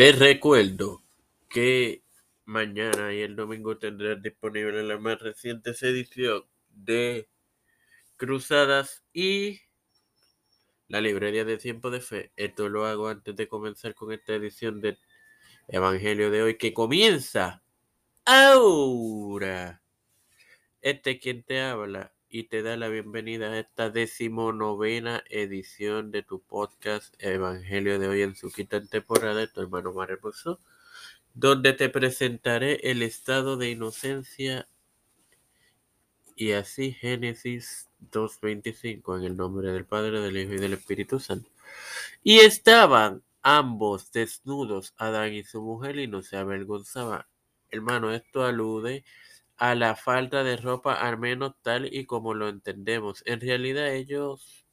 Te recuerdo que mañana y el domingo tendrás disponible la más reciente edición de Cruzadas y la librería de Tiempo de Fe. Esto lo hago antes de comenzar con esta edición del Evangelio de hoy que comienza ahora. Este es quien te habla y te da la bienvenida a esta decimonovena edición de tu podcast Evangelio de hoy en su quinta temporada de tu hermano Hermoso, donde te presentaré el estado de inocencia y así Génesis 2.25 en el nombre del Padre, del Hijo y del Espíritu Santo. Y estaban ambos desnudos, Adán y su mujer, y no se avergonzaban. Hermano, esto alude a la falta de ropa, al menos tal y como lo entendemos. En realidad ellos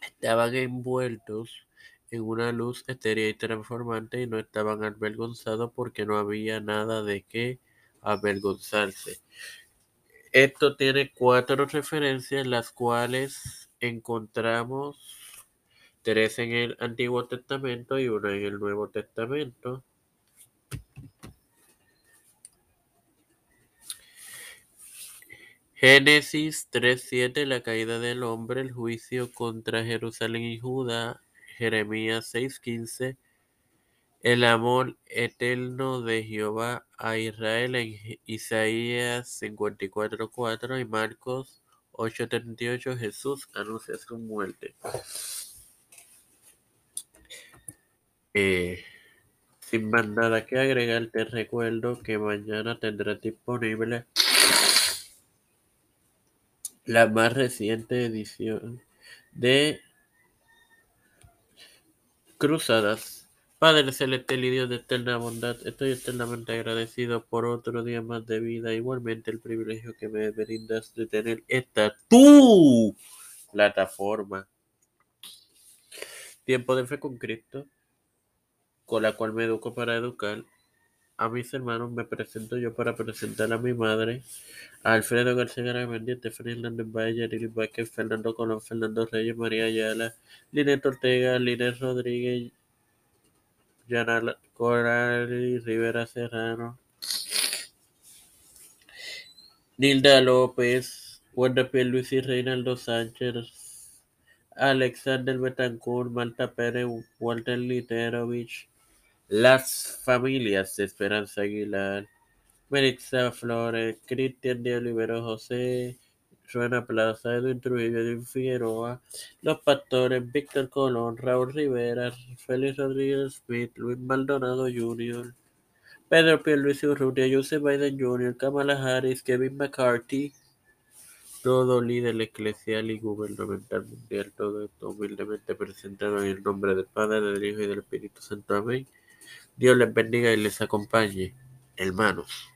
estaban envueltos en una luz etérea y transformante y no estaban avergonzados porque no había nada de qué avergonzarse. Esto tiene cuatro referencias, las cuales encontramos tres en el Antiguo Testamento y una en el Nuevo Testamento. Génesis 3.7, la caída del hombre, el juicio contra Jerusalén y Judá. Jeremías 6.15, el amor eterno de Jehová a Israel en Isaías 54.4 y Marcos 8.38, Jesús anuncia su muerte. Eh, sin más nada que agregar, te recuerdo que mañana tendrás disponible la más reciente edición de Cruzadas. Padre celestial y Dios de eterna bondad, estoy eternamente agradecido por otro día más de vida, igualmente el privilegio que me brindas de tener esta tu plataforma. Tiempo de fe con Cristo, con la cual me educo para educar a mis hermanos, me presento yo para presentar a mi madre, Alfredo García Garamendi, Fernando Valle, Lili Vázquez, Fernando Colón, Fernando Reyes, María Ayala, Linet Ortega, Linet Rodríguez, Yana Coral, Rivera Serrano, Nilda López, Wanda Luis y Reinaldo Sánchez, Alexander Betancourt, Malta Pérez, Walter Literovich, las familias de Esperanza Aguilar, Melissa Flores, Cristian de Olivero José, Ruena Plaza, Edwin Trujillo, Edwin Figueroa, Los Pastores, Víctor Colón, Raúl Rivera, Félix Rodríguez Smith, Luis Maldonado Jr., Pedro Pierluisi Urrutia, Joseph Biden Jr., Kamala Harris, Kevin McCarthy, todo líder eclesial y gubernamental mundial, todo esto humildemente presentado en el nombre del Padre, del Hijo y del Espíritu Santo. Amén. Dios les bendiga y les acompañe, hermanos.